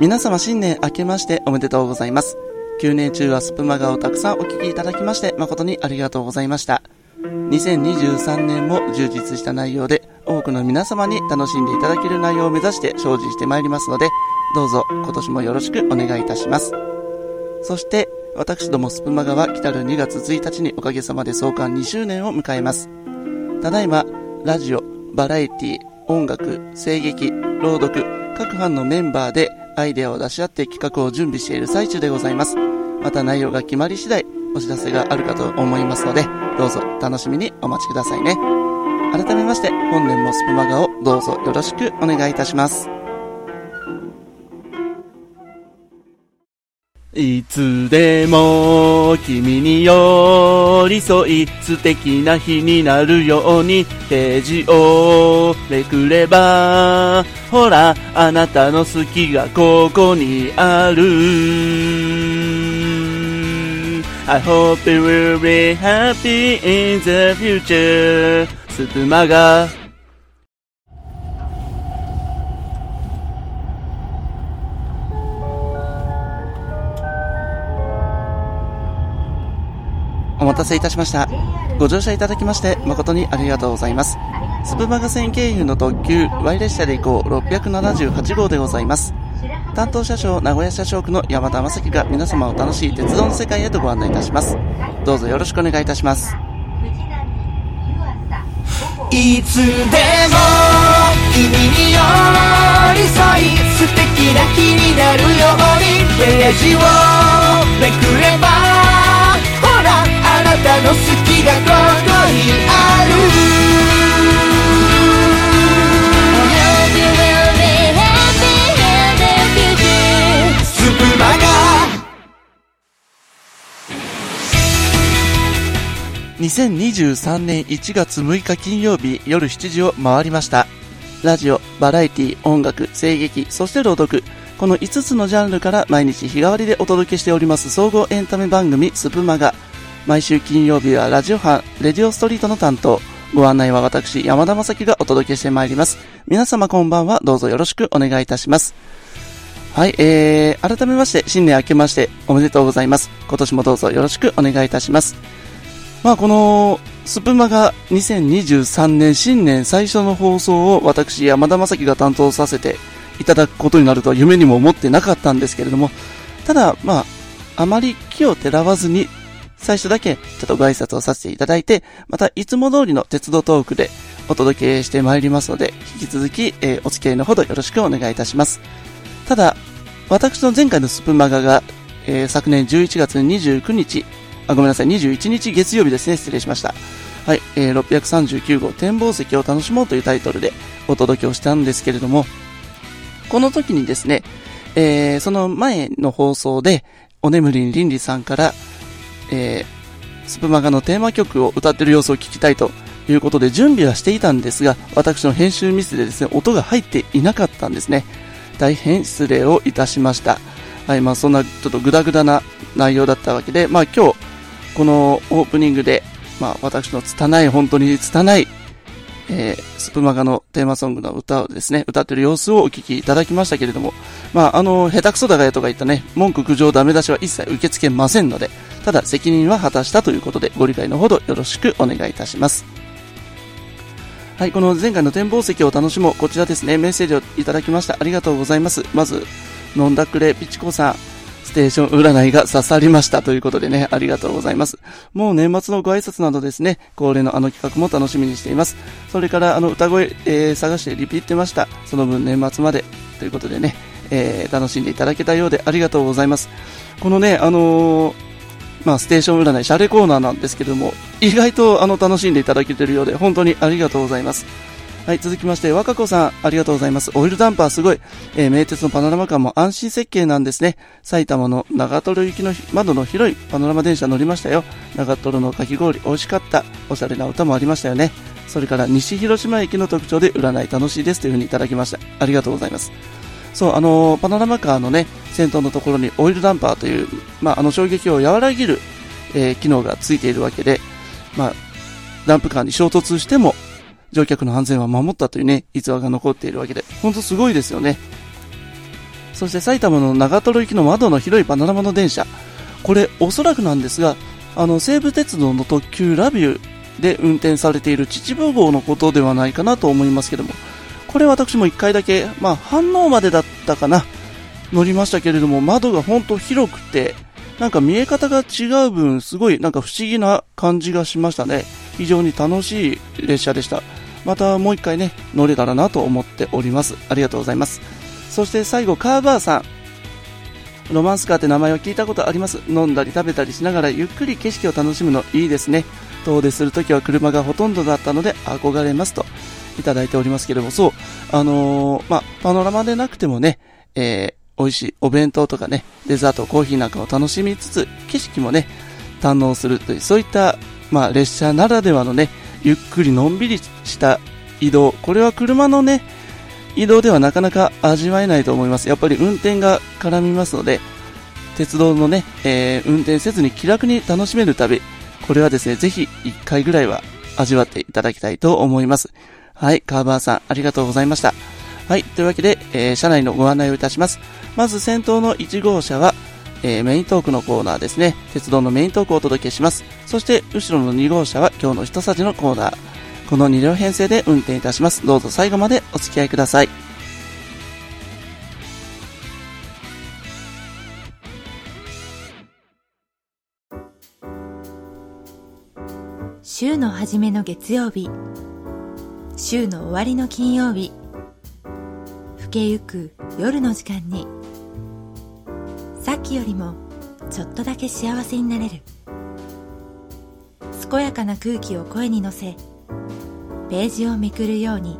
皆様新年明けましておめでとうございます。9年中はスプマガをたくさんお聞きいただきまして誠にありがとうございました。2023年も充実した内容で多くの皆様に楽しんでいただける内容を目指して精進してまいりますので、どうぞ今年もよろしくお願いいたします。そして、私どもスプマガは来たる2月1日におかげさまで創刊2周年を迎えます。ただいま、ラジオ、バラエティ、音楽、声劇、朗読、各班のメンバーでアイデアを出し合って企画を準備している最中でございます。また内容が決まり次第、お知らせがあるかと思いますので、どうぞ楽しみにお待ちくださいね。改めまして、本年もスプマガをどうぞよろしくお願いいたします。いつでも君に寄り添い素敵な日になるようにページを。めくればほらあなたの好きがここにある。I hope you will be happy in the future スプマガお待たせいたしました。ご乗車いただきまして誠にありがとうございます。スプマガ線経由の特急 Y 列車で行こう678号でございます。担当車掌名古屋車掌区の山田正樹が皆様を楽しい鉄道の世界へとご案内いたします。どうぞよろしくお願いいたします。いつでも君に寄り添い素敵な日になるようにページをめく2023年1月6日金曜日夜7時を回りました。ラジオ、バラエティ、音楽、声劇、そして朗読。この5つのジャンルから毎日日替わりでお届けしております総合エンタメ番組スプマガ。毎週金曜日はラジオ班、レディオストリートの担当。ご案内は私、山田正樹がお届けしてまいります。皆様こんばんは。どうぞよろしくお願いいたします。はい、えー、改めまして、新年明けましておめでとうございます。今年もどうぞよろしくお願いいたします。まあ、この、スプマが2023年新年最初の放送を私、山田正樹が担当させていただくことになるとは夢にも思ってなかったんですけれども、ただ、まあ、あまり気をてらわずに最初だけちょっとご挨拶をさせていただいて、またいつも通りの鉄道トークでお届けしてまいりますので、引き続き、え、お付き合いのほどよろしくお願いいたします。ただ、私の前回のスプマガが、え、昨年11月29日、あ、ごめんなさい、21日月曜日ですね、失礼しました。はい、えー、639号展望席を楽しもうというタイトルでお届けをしたんですけれども、この時にですね、えー、その前の放送で、お眠りんりんりさんから、えー、スプマガのテーマ曲を歌ってる様子を聞きたいということで準備はしていたんですが、私の編集ミスでですね、音が入っていなかったんですね。大変失礼をいたしました。はい、まあそんなちょっとグダグダな内容だったわけで、まあ今日、このオープニングで、まあ私の拙い、本当に拙いえー、スプマガのテーマソングの歌をですね、歌ってる様子をお聞きいただきましたけれども、まあ、あの、下手くそだがやとか言ったね、文句苦情ダメ出しは一切受け付けませんので、ただ責任は果たしたということで、ご理解のほどよろしくお願いいたします。はい、この前回の展望席を楽しもう、こちらですね、メッセージをいただきました。ありがとうございます。まず、飲んだくれピチコさん、ステーション占いが刺さりましたということでね、ありがとうございます。もう年末のご挨拶などですね、恒例のあの企画も楽しみにしています。それからあの歌声、えー、探してリピってました。その分年末までということでね、えー、楽しんでいただけたようでありがとうございます。このね、あのー、まあ、ステーション占い、シャレコーナーなんですけども、意外とあの楽しんでいただけてるようで、本当にありがとうございます。はい、続きまして、若子さん、ありがとうございます。オイルダンパーすごい。えー、名鉄のパノラマ感も安心設計なんですね。埼玉の長瀞行きの窓の広いパノラマ電車乗りましたよ。長瀞のかき氷美味しかった。おしゃれな歌もありましたよね。それから西広島駅の特徴で占い楽しいですというふうにいただきました。ありがとうございます。そう、あのー、パノラマカーのね、先頭のところにオイルダンパーという、まあ、あの衝撃を和らげる、えー、機能がついているわけで、まあ、ダンプカーに衝突しても乗客の安全は守ったというね、逸話が残っているわけで、ほんとすごいですよね。そして埼玉の長瀞行きの窓の広いパノラマの電車。これ、おそらくなんですが、あの、西武鉄道の特急ラビューで運転されている秩父号のことではないかなと思いますけども、これ私も1回だけ、まあ、反応までだったかな、乗りましたけれども、窓が本当広くて、なんか見え方が違う分、すごいなんか不思議な感じがしましたね。非常に楽しい列車でした。またもう一回ね、乗れたらなと思っております。ありがとうございます。そして最後、カーバーさん。ロマンスカーって名前を聞いたことあります。飲んだり食べたりしながらゆっくり景色を楽しむのいいですね。遠出するときは車がほとんどだったので憧れますといただいておりますけれども、そう、あのー、ま、パノラマでなくてもね、えー、美味しいお弁当とかね、デザート、コーヒーなんかを楽しみつつ、景色もね、堪能するという、そういった、まあ、列車ならではのね、ゆっくりのんびりした移動、これは車のね、移動ではなかなか味わえないと思います。やっぱり運転が絡みますので、鉄道のね、えー、運転せずに気楽に楽しめる旅、これはですね、ぜひ1回ぐらいは味わっていただきたいと思います。はい、カーバーさん、ありがとうございました。はい、というわけで、えー、車内のご案内をいたします。まず先頭の1号車は、えー、メイントークのコーナーですね。鉄道のメイントークをお届けします。そして、後ろの2号車は今日の一さじのコーナー。この2両編成で運転いたします。どうぞ最後までお付き合いください。週の初めの月曜日週の終わりの金曜日更けゆく夜の時間にさっきよりもちょっとだけ幸せになれる。健やかな空気を声に乗せページをめくるように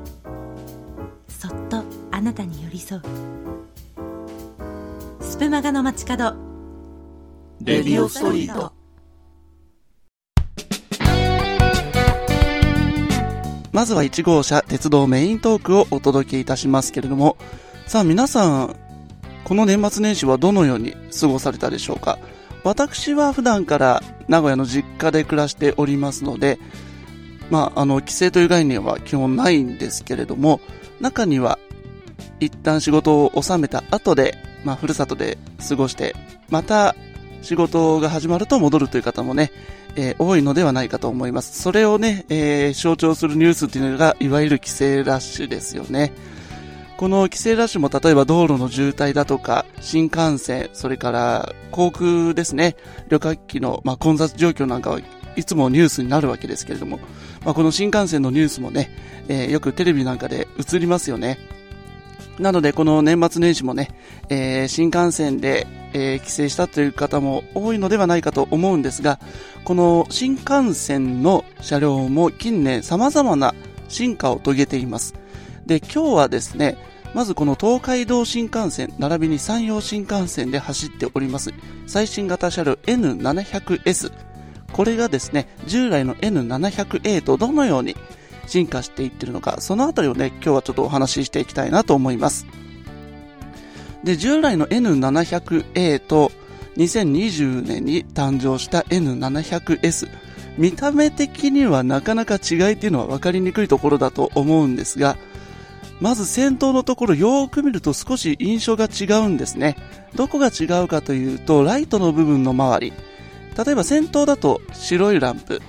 そっとあなたに寄り添う。スプマガの街角レディオストリート。まずは1号車鉄道メイントークをお届けいたしますけれどもさあ皆さんこの年末年始はどのように過ごされたでしょうか？私は普段から名古屋の実家で暮らしておりますのでまあ、あの、規制という概念は基本ないんですけれども、中には、一旦仕事を収めた後で、まあ、ふるさとで過ごして、また、仕事が始まると戻るという方もね、えー、多いのではないかと思います。それをね、えー、象徴するニュースっていうのが、いわゆる規制ラッシュですよね。この規制ラッシュも例えば道路の渋滞だとか、新幹線、それから航空ですね、旅客機の、まあ、混雑状況なんかはいつもニュースになるわけですけれども、まあ、この新幹線のニュースもね、えー、よくテレビなんかで映りますよね。なので、この年末年始もね、えー、新幹線で、えー、帰省したという方も多いのではないかと思うんですが、この新幹線の車両も近年様々な進化を遂げています。で、今日はですね、まずこの東海道新幹線、並びに山陽新幹線で走っております、最新型車両 N700S。これがですね、従来の N700A とどのように進化していってるのか、そのあたりをね、今日はちょっとお話ししていきたいなと思います。で、従来の N700A と2020年に誕生した N700S、見た目的にはなかなか違いっていうのは分かりにくいところだと思うんですが、まず先頭のところよーく見ると少し印象が違うんですね。どこが違うかというと、ライトの部分の周り。例えば先頭だと白いランプ、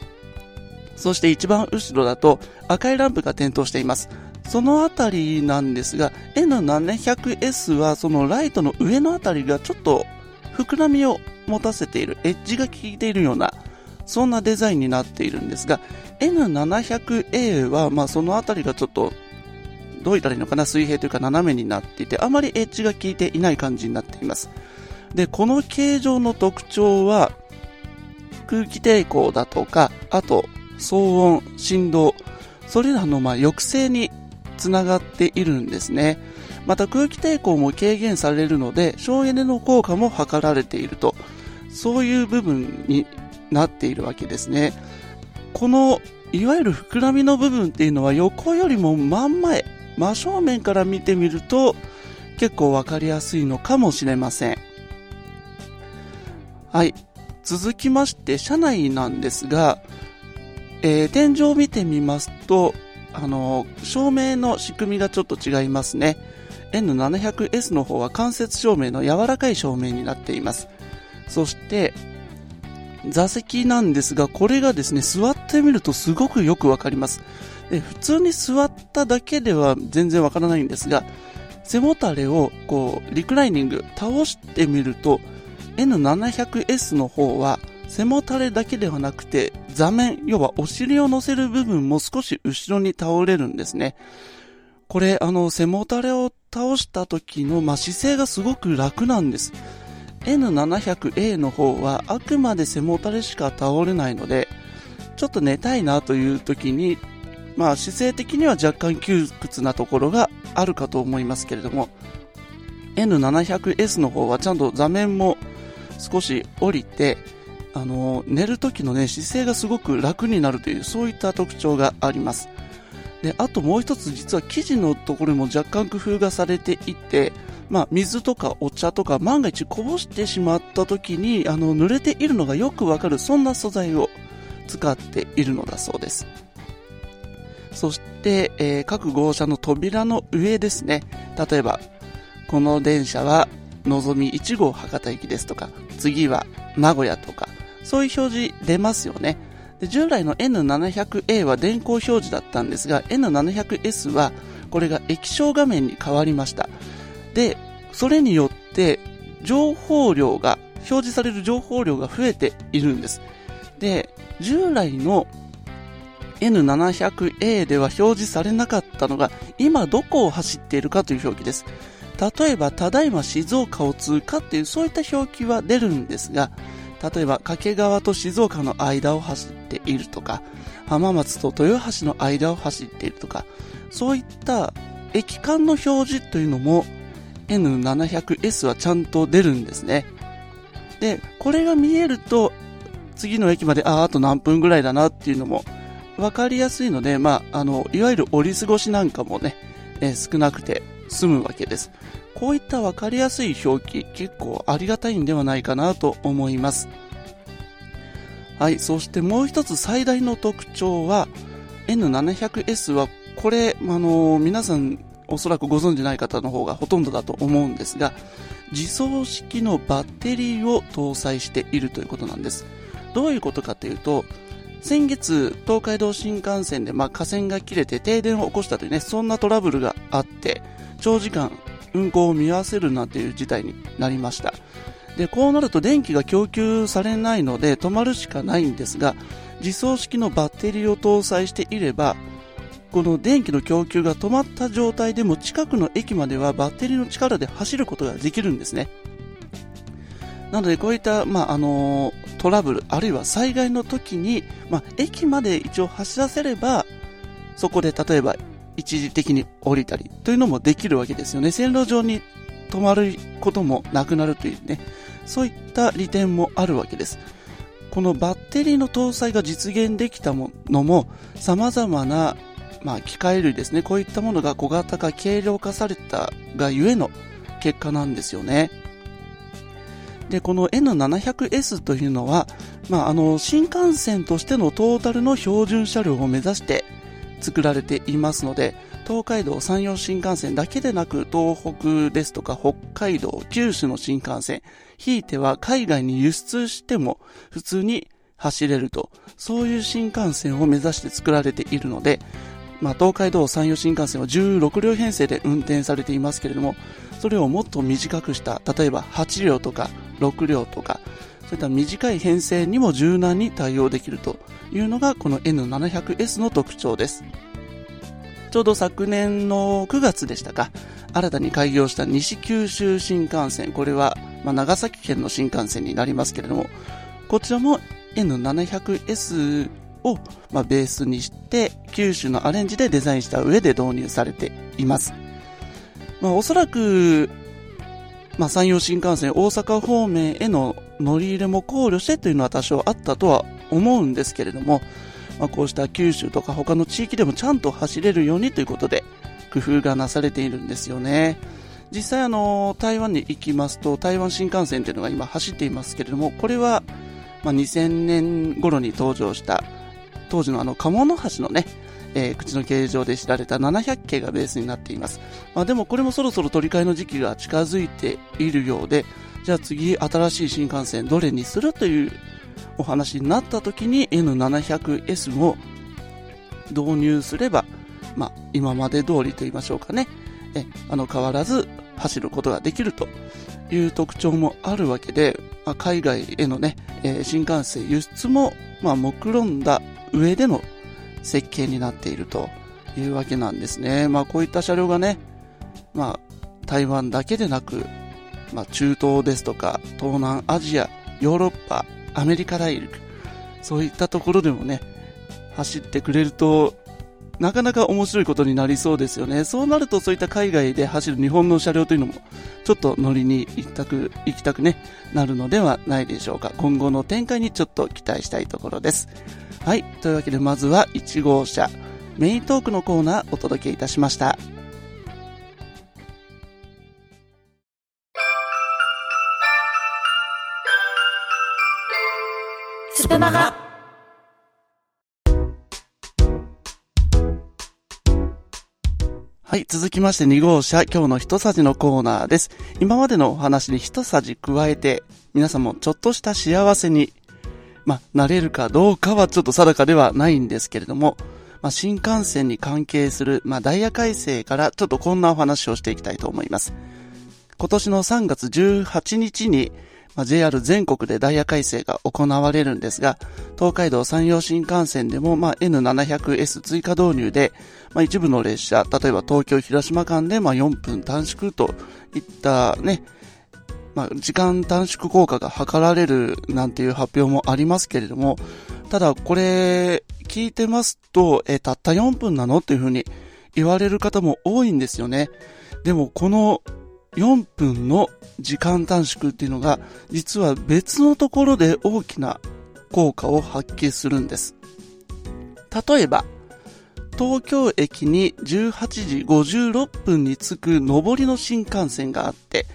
そして一番後ろだと赤いランプが点灯しています。そのあたりなんですが、N700S はそのライトの上のあたりがちょっと膨らみを持たせている、エッジが効いているような、そんなデザインになっているんですが、N700A はまあそのあたりがちょっと、どう言ったらいいのかな、水平というか斜めになっていて、あまりエッジが効いていない感じになっています。で、この形状の特徴は、空気抵抗だとか、あと騒音、振動、それらのま抑制につながっているんですね。また空気抵抗も軽減されるので省エネの効果も図られているとそういう部分になっているわけですねこのいわゆる膨らみの部分っていうのは横よりも真ん前真正面から見てみると結構わかりやすいのかもしれませんはい続きまして、車内なんですが、えー、天井を見てみますと、あの、照明の仕組みがちょっと違いますね。N700S の方は間接照明の柔らかい照明になっています。そして、座席なんですが、これがですね、座ってみるとすごくよくわかります。で、普通に座っただけでは全然わからないんですが、背もたれをこう、リクライニング、倒してみると、N700S の方は背もたれだけではなくて座面、要はお尻を乗せる部分も少し後ろに倒れるんですね。これ、あの、背もたれを倒した時の、まあ、姿勢がすごく楽なんです。N700A の方はあくまで背もたれしか倒れないので、ちょっと寝たいなという時に、まあ姿勢的には若干窮屈なところがあるかと思いますけれども、N700S の方はちゃんと座面も少し降りて、あの、寝る時のね、姿勢がすごく楽になるという、そういった特徴があります。で、あともう一つ実は生地のところにも若干工夫がされていて、まあ、水とかお茶とか万が一こぼしてしまった時に、あの、濡れているのがよくわかる、そんな素材を使っているのだそうです。そして、えー、各号車の扉の上ですね。例えば、この電車は、のぞみ1号博多行きですとか、次は名古屋とか、そういう表示出ますよね。で従来の N700A は電光表示だったんですが、N700S はこれが液晶画面に変わりました。で、それによって情報量が、表示される情報量が増えているんです。で、従来の N700A では表示されなかったのが、今どこを走っているかという表記です。例えば、ただいま静岡を通過っていう、そういった表記は出るんですが、例えば、掛川と静岡の間を走っているとか、浜松と豊橋の間を走っているとか、そういった駅間の表示というのも N700S はちゃんと出るんですね。で、これが見えると、次の駅まで、ああ、あと何分ぐらいだなっていうのも分かりやすいので、まあ、あの、いわゆる折り過ごしなんかもね、えー、少なくて済むわけです。こういった分かりやすい表記、結構ありがたいんではないかなと思います。はい、そしてもう一つ最大の特徴は、N700S は、これ、あのー、皆さんおそらくご存じない方の方がほとんどだと思うんですが、自走式のバッテリーを搭載しているということなんです。どういうことかというと、先月、東海道新幹線で、まあ、架線が切れて停電を起こしたというね、そんなトラブルがあって、長時間運行を見合わせるなんていう事態になりました。で、こうなると電気が供給されないので止まるしかないんですが、自走式のバッテリーを搭載していれば、この電気の供給が止まった状態でも近くの駅まではバッテリーの力で走ることができるんですね。なのでこういった、まあ、あのトラブル、あるいは災害の時に、まあ、駅まで一応走らせれば、そこで例えば一時的に降りたりというのもできるわけですよね。線路上に止まることもなくなるというね、そういった利点もあるわけです。このバッテリーの搭載が実現できたものも様々な、まあ、機械類ですね。こういったものが小型化、軽量化されたがゆえの結果なんですよね。で、この N700S というのは、まあ、あの、新幹線としてのトータルの標準車両を目指して作られていますので、東海道山陽新幹線だけでなく、東北ですとか北海道、九州の新幹線、ひいては海外に輸出しても普通に走れると、そういう新幹線を目指して作られているので、まあ、東海道山陽新幹線は16両編成で運転されていますけれども、それをもっと短くした、例えば8両とか6両とか、そういった短い編成にも柔軟に対応できるというのがこの N700S の特徴です。ちょうど昨年の9月でしたか、新たに開業した西九州新幹線、これは、ま、長崎県の新幹線になりますけれども、こちらも N700S を、ま、ベースにして、九州のアレンジでデザインした上で導入されています。まあ、おそらく、まあ、山陽新幹線大阪方面への乗り入れも考慮してというのは多少あったとは思うんですけれども、まあ、こうした九州とか他の地域でもちゃんと走れるようにということで工夫がなされているんですよね。実際あの台湾に行きますと台湾新幹線というのが今走っていますけれどもこれは、まあ、2000年頃に登場した当時のあの鴨の橋のね、えー、口の形状で知られた700系がベースになっています。まあでもこれもそろそろ取り替えの時期が近づいているようで、じゃあ次新しい新幹線どれにするというお話になった時に N700S を導入すれば、まあ今まで通りと言いましょうかね、えあの変わらず走ることができるという特徴もあるわけで、まあ、海外へのね、えー、新幹線輸出も、まあ、目論んだ上での設計になっているというわけなんですね。まあ、こういった車両がね、まあ、台湾だけでなく、まあ、中東ですとか、東南アジア、ヨーロッパ、アメリカ大陸、そういったところでもね、走ってくれるとなかなか面白いことになりそうですよね。そうなるとそういった海外で走る日本の車両というのも、ちょっと乗りに行きたく、行きたくね、なるのではないでしょうか。今後の展開にちょっと期待したいところです。はい。というわけでまずは1号車、メイントークのコーナーお届けいたしました。スプマガはい、続きまして2号車、今日の一さじのコーナーです。今までのお話に一さじ加えて、皆さんもちょっとした幸せに、まあ、なれるかどうかはちょっと定かではないんですけれども、まあ、新幹線に関係する、まあ、ダイヤ改正からちょっとこんなお話をしていきたいと思います。今年の3月18日に、まあ、JR 全国でダイヤ改正が行われるんですが、東海道山陽新幹線でも、まあ、N700S 追加導入で、まあ、一部の列車、例えば東京広島間で、まあ、4分短縮といったね、まあ、時間短縮効果が図られるなんていう発表もありますけれども、ただこれ聞いてますと、え、たった4分なのっていうふうに言われる方も多いんですよね。でもこの4分の時間短縮っていうのが、実は別のところで大きな効果を発揮するんです。例えば、東京駅に18時56分に着く上りの新幹線があって、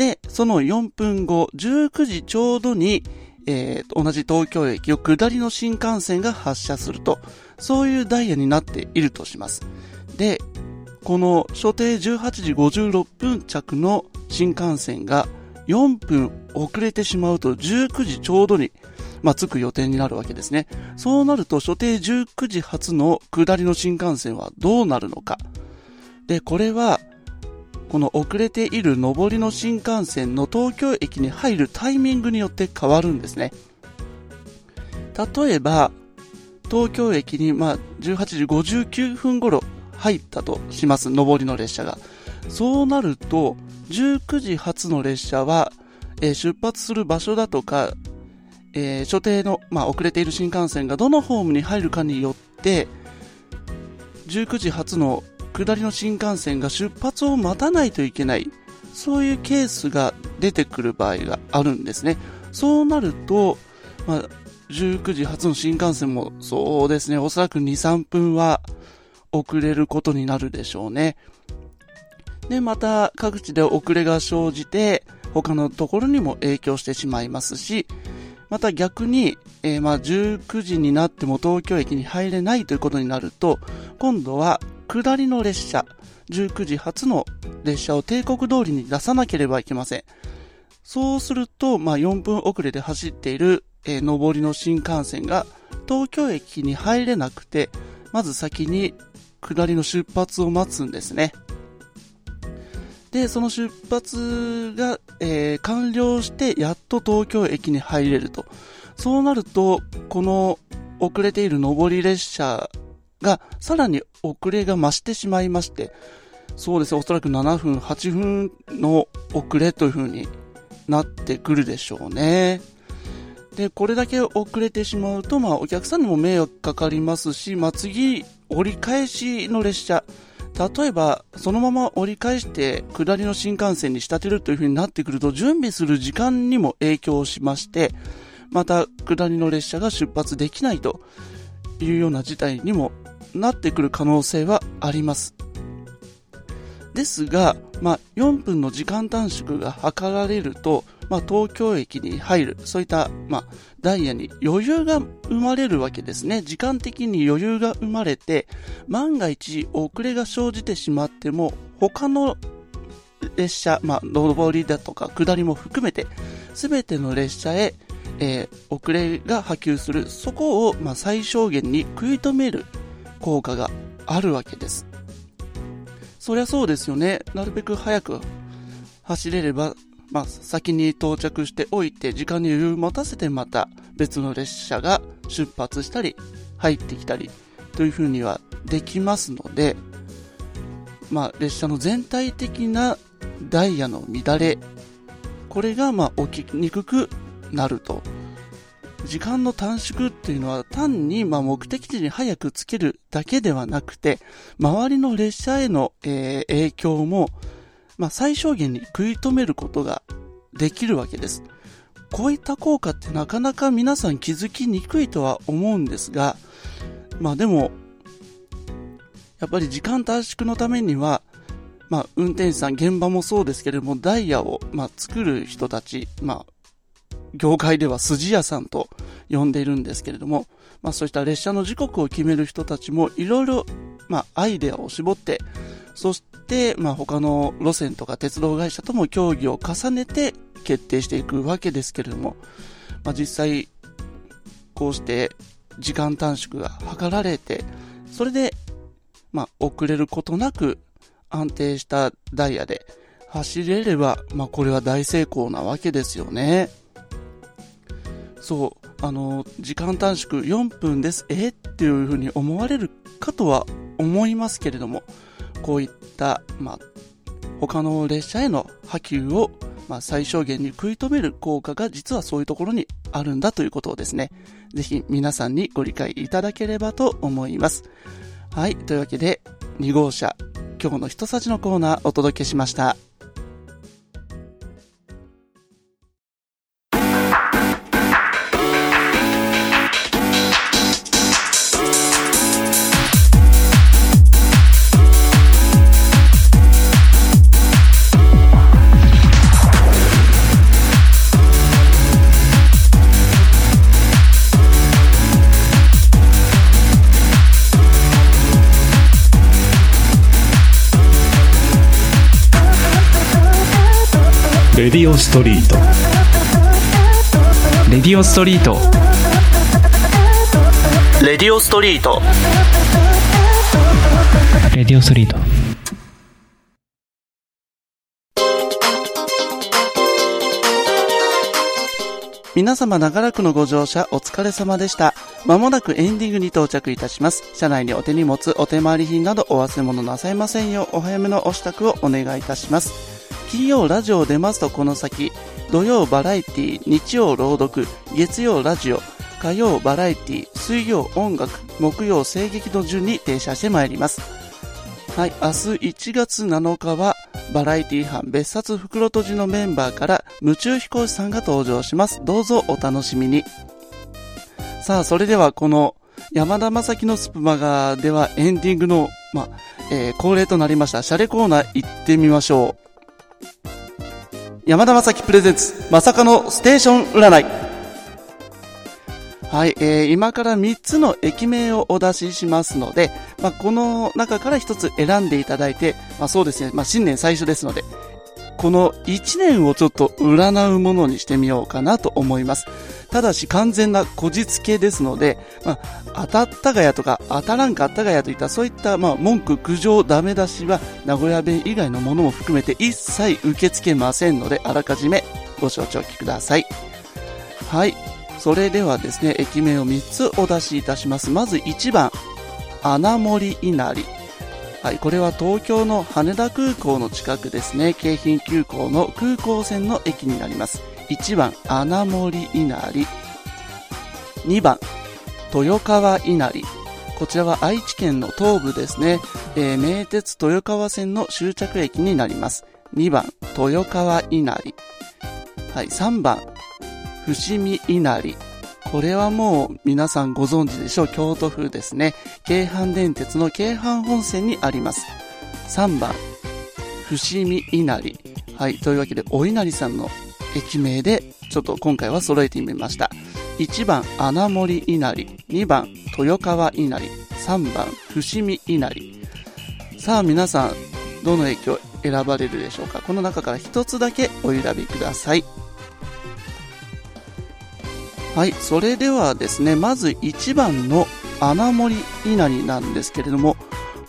で、その4分後、19時ちょうどに、えー、同じ東京駅を下りの新幹線が発車すると、そういうダイヤになっているとします。で、この所定18時56分着の新幹線が4分遅れてしまうと19時ちょうどに、まあ、着く予定になるわけですね。そうなると所定19時発の下りの新幹線はどうなるのか。で、これは、この遅れている上りの新幹線の東京駅に入るタイミングによって変わるんですね。例えば、東京駅にまあ18時59分頃入ったとします、上りの列車が。そうなると、19時発の列車は、えー、出発する場所だとか、えー、所定の、まあ、遅れている新幹線がどのホームに入るかによって、19時発の下りの新幹線が出発を待たないといけない、そういうケースが出てくる場合があるんですね。そうなると、まあ、19時発の新幹線もそうですね、おそらく2、3分は遅れることになるでしょうね。で、また各地で遅れが生じて、他のところにも影響してしまいますし、また逆に、えー、まあ19時になっても東京駅に入れないということになると、今度は下りの列車、19時発の列車を帝国通りに出さなければいけません。そうすると、まあ4分遅れで走っている、えー、上りの新幹線が東京駅に入れなくて、まず先に下りの出発を待つんですね。で、その出発が、えー、完了して、やっと東京駅に入れると。そうなると、この遅れている上り列車が、さらに遅れが増してしまいまして、そうですね、おそらく7分、8分の遅れという風になってくるでしょうね。で、これだけ遅れてしまうと、まあ、お客さんにも迷惑かかりますし、まあ、次、折り返しの列車、例えば、そのまま折り返して下りの新幹線に仕立てるという風になってくると、準備する時間にも影響しまして、また下りの列車が出発できないというような事態にもなってくる可能性はあります。ですが、まあ、4分の時間短縮が図られると、まあ、東京駅に入る、そういった、まあ、ダイヤに余裕が生まれるわけですね。時間的に余裕が生まれて、万が一遅れが生じてしまっても、他の列車、まあ、上りだとか下りも含めて、すべての列車へ、えー、遅れが波及する、そこを、まあ、最小限に食い止める効果があるわけです。そりゃそうですよね。なるべく早く走れれば、まあ、先に到着しておいて、時間に余裕を持たせてまた別の列車が出発したり、入ってきたり、というふうにはできますので、まあ、列車の全体的なダイヤの乱れ、これがまあ起きにくくなると。時間の短縮っていうのは単にまあ目的地に早くつけるだけではなくて、周りの列車への、え、影響も、ま、最小限に食い止めることができるわけです。こういった効果ってなかなか皆さん気づきにくいとは思うんですが、まあでも、やっぱり時間短縮のためには、まあ、運転手さん、現場もそうですけれども、ダイヤを、ま、作る人たち、まあ、業界では筋屋さんと呼んでいるんですけれども、まあ、そうした列車の時刻を決める人たちも、いろいろ、まあ、アイデアを絞って、そして、まあ、他の路線とか鉄道会社とも協議を重ねて決定していくわけですけれども、まあ、実際、こうして時間短縮が図られて、それで、まあ、遅れることなく安定したダイヤで走れれば、まあ、これは大成功なわけですよね。そう、あの、時間短縮4分です。え？っていうふうに思われるかとは思いますけれども、こういった、まあ、他の列車への波及を、まあ、最小限に食い止める効果が実はそういうところにあるんだということをですね、ぜひ皆さんにご理解いただければと思います。はい、というわけで、2号車今日の一さじのコーナーお届けしました。レディオストリートレディオストリートレディオストリートレディオストリート皆様長らくのご乗車お疲れ様でした。まもなくエンディングに到着いたします。車内にお手荷物、お手回り品などお忘れ物なさいませんようお早めのお支度をお願いいたします。金曜ラジオ出ますとこの先、土曜バラエティ、日曜朗読、月曜ラジオ、火曜バラエティ、水曜音楽、木曜声劇の順に停車してまいります。はい、明日1月7日は、バラエティ班別冊袋閉じのメンバーから夢中飛行士さんが登場します。どうぞお楽しみに。さあ、それではこの山田正樹のスプマガではエンディングの、まえー、恒例となりましたシャレコーナー行ってみましょう。山田正樹プレゼンツ、まさかのステーション占い。はい、えー、今から3つの駅名をお出ししますので、まあ、この中から1つ選んでいただいて、まあ、そうですね、まあ、新年最初ですので、この1年をちょっと占うものにしてみようかなと思います。ただし完全なこじつけですので、まあ、当たったがやとか当たらんかったがやといったそういった、まあ、文句、苦情、ダメ出しは名古屋弁以外のものも含めて一切受け付けませんので、あらかじめご承知おきください。はい。それではですね、駅名を3つお出しいたします。まず1番、穴森稲荷。はい、これは東京の羽田空港の近くですね、京浜急行の空港線の駅になります。1番、穴森稲荷。2番、豊川稲荷。こちらは愛知県の東部ですね。えー、名鉄豊川線の終着駅になります。2番、豊川稲荷。はい、3番、伏見稲荷。これはもう皆さんご存知でしょう。京都府ですね。京阪電鉄の京阪本線にあります。3番、伏見稲荷。はい。というわけで、お稲荷さんの駅名で、ちょっと今回は揃えてみました。1番、穴森稲荷。2番、豊川稲荷。3番、伏見稲荷。さあ、皆さん、どの駅を選ばれるでしょうかこの中から一つだけお選びください。はい、それではですね、まず1番の穴森稲荷なんですけれども、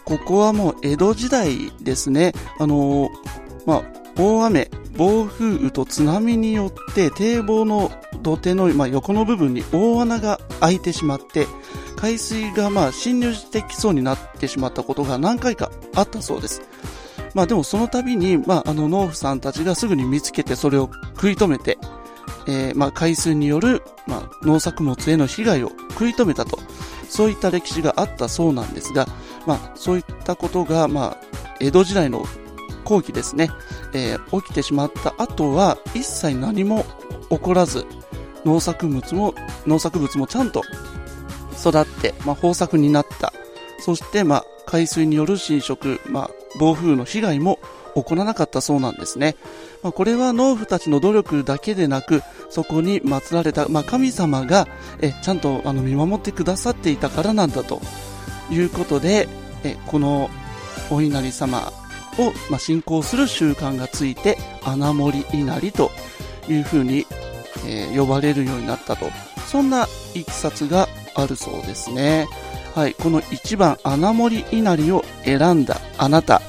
ここはもう江戸時代ですね、あのー、まあ、大雨、暴風雨と津波によって堤防の土手の、まあ、横の部分に大穴が開いてしまって、海水がまあ侵入してきそうになってしまったことが何回かあったそうです。まあでもその度に、まああの農夫さんたちがすぐに見つけてそれを食い止めて、えー、まあ海水による、まあ、農作物への被害を食い止めたと、そういった歴史があったそうなんですが、まあそういったことが、まあ江戸時代の後期ですね、えー、起きてしまった後は一切何も起こらず、農作物も、農作物もちゃんと育って、まあ、豊作になった。そして、まあ、海水による侵食、まあ、暴風の被害も起こらなかったそうなんですね。まあ、これは農夫たちの努力だけでなく、そこに祀られた、まあ、神様がえちゃんとあの見守ってくださっていたからなんだということで、えこのお稲荷様を、まあ、信仰する習慣がついて、穴守稲荷というふうに、えー、呼ばれるようになったと。そんないきさつがあるそうですね。はい、この1番穴守稲荷を選んだあなた。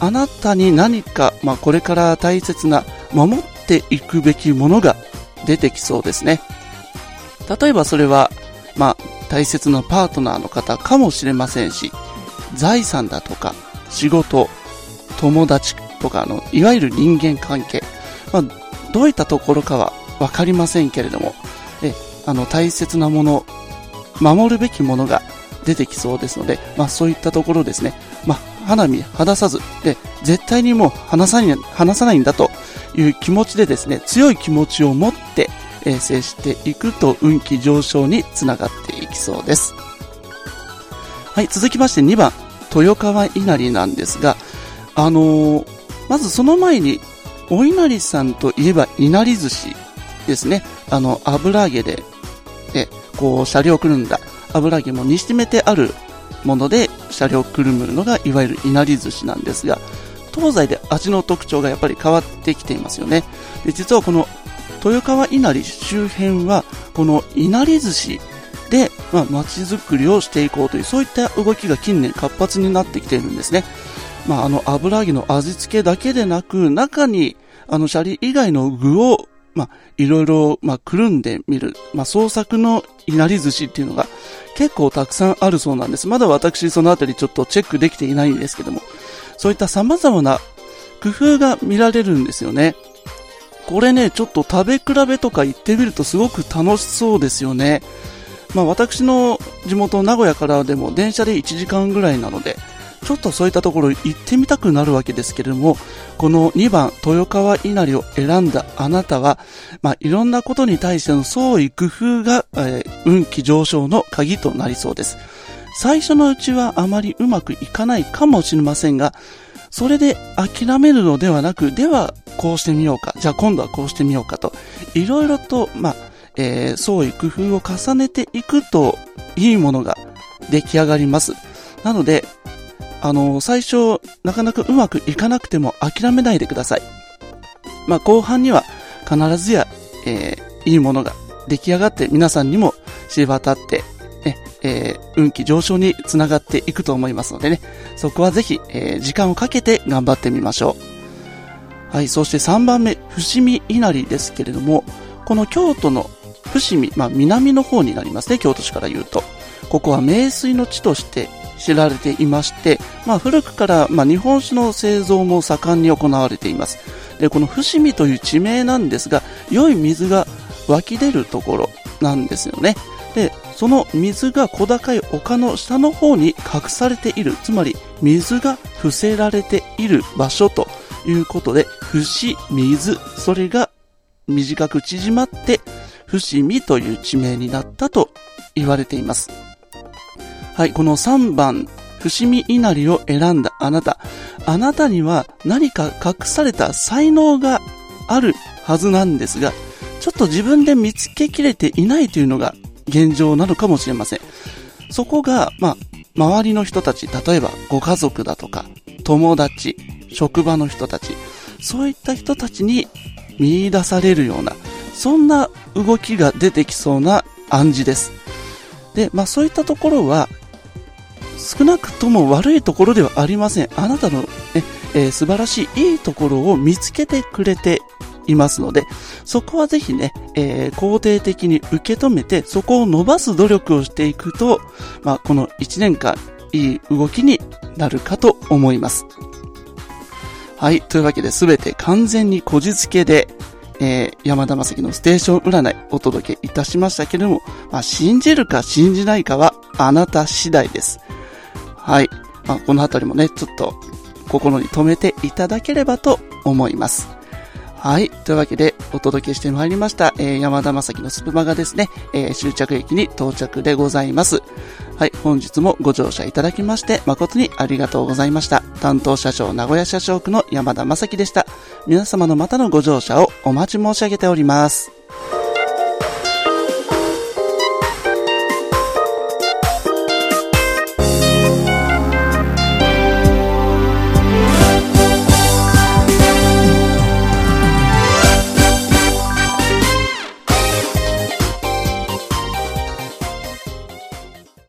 あなたに何か、まあ、これから大切な守っていくべきものが出てきそうですね。例えばそれは、まあ、大切なパートナーの方かもしれませんし、財産だとか、仕事、友達とかの、いわゆる人間関係、まあ、どういったところかはわかりませんけれども、え、あの、大切なもの、守るべきものが出てきそうですので、まあ、そういったところですね、まあ、花見離さず、で、絶対にもう離さない、離さないんだという気持ちでですね、強い気持ちを持って、えー、接していくと運気上昇につながっていきそうです。はい、続きまして2番、豊川稲荷なんですが、あのー、まずその前に、お稲荷さんといえば稲荷寿司ですね。あの、油揚げで、え、こう、車両をくるんだ油揚げも煮しめてあるもので、車両をくるむのが、いわゆる稲荷寿司なんですが、東西で味の特徴がやっぱり変わってきていますよね。で、実はこの、豊川稲荷周辺は、この稲荷寿司で、まあ、街づくりをしていこうという、そういった動きが近年活発になってきているんですね。まあ、あの、油揚げの味付けだけでなく、中に、あの、シャリ以外の具を、まあ、いろいろ、まあ、くるんでみる、まあ、創作のいなり寿司っていうのが結構たくさんあるそうなんです。まだ私そのあたりちょっとチェックできていないんですけども、そういった様々な工夫が見られるんですよね。これね、ちょっと食べ比べとか行ってみるとすごく楽しそうですよね。まあ私の地元名古屋からでも電車で1時間ぐらいなので、ちょっとそういったところ行ってみたくなるわけですけれども、この2番、豊川稲荷を選んだあなたは、まあ、いろんなことに対しての創意工夫が、えー、運気上昇の鍵となりそうです。最初のうちはあまりうまくいかないかもしれませんが、それで諦めるのではなく、ではこうしてみようか、じゃあ今度はこうしてみようかと、いろいろと、まあ、えー、創意工夫を重ねていくと、いいものが出来上がります。なので、あの、最初、なかなかうまくいかなくても諦めないでください。まあ、後半には必ずや、えー、いいものが出来上がって皆さんにも知り渡って、え、えー、運気上昇につながっていくと思いますのでね、そこはぜひ、えー、時間をかけて頑張ってみましょう。はい、そして3番目、伏見稲荷ですけれども、この京都の伏見、まあ南の方になりますね、京都市から言うと。ここは名水の地として知られていまして、まあ、古くから、まあ、日本酒の製造も盛んに行われています。で、この伏見という地名なんですが、良い水が湧き出るところなんですよね。で、その水が小高い丘の下の方に隠されている、つまり水が伏せられている場所ということで、伏水、それが短く縮まって、伏見という地名になったと言われています。はい、この3番、伏見稲荷を選んだあなた。あなたには何か隠された才能があるはずなんですが、ちょっと自分で見つけきれていないというのが現状なのかもしれません。そこが、まあ、周りの人たち、例えばご家族だとか、友達、職場の人たち、そういった人たちに見出されるような、そんな動きが出てきそうな暗示です。で、まあそういったところは、少なくとも悪いところではありません。あなたの、ねえー、素晴らしいいいところを見つけてくれていますので、そこはぜひね、えー、肯定的に受け止めて、そこを伸ばす努力をしていくと、まあ、この1年間、いい動きになるかと思います。はい。というわけで、すべて完全にこじつけで、えー、山田正樹のステーション占いお届けいたしましたけれども、まあ、信じるか信じないかはあなた次第です。はい。まあ、このあたりもね、ちょっと心に留めていただければと思います。はい。というわけで、お届けしてまいりました、えー、山田正樹のスプマがですね、えー、終着駅に到着でございます。はい。本日もご乗車いただきまして、誠にありがとうございました。担当車掌名古屋車掌区の山田正樹でした。皆様のまたのご乗車をお待ち申し上げております。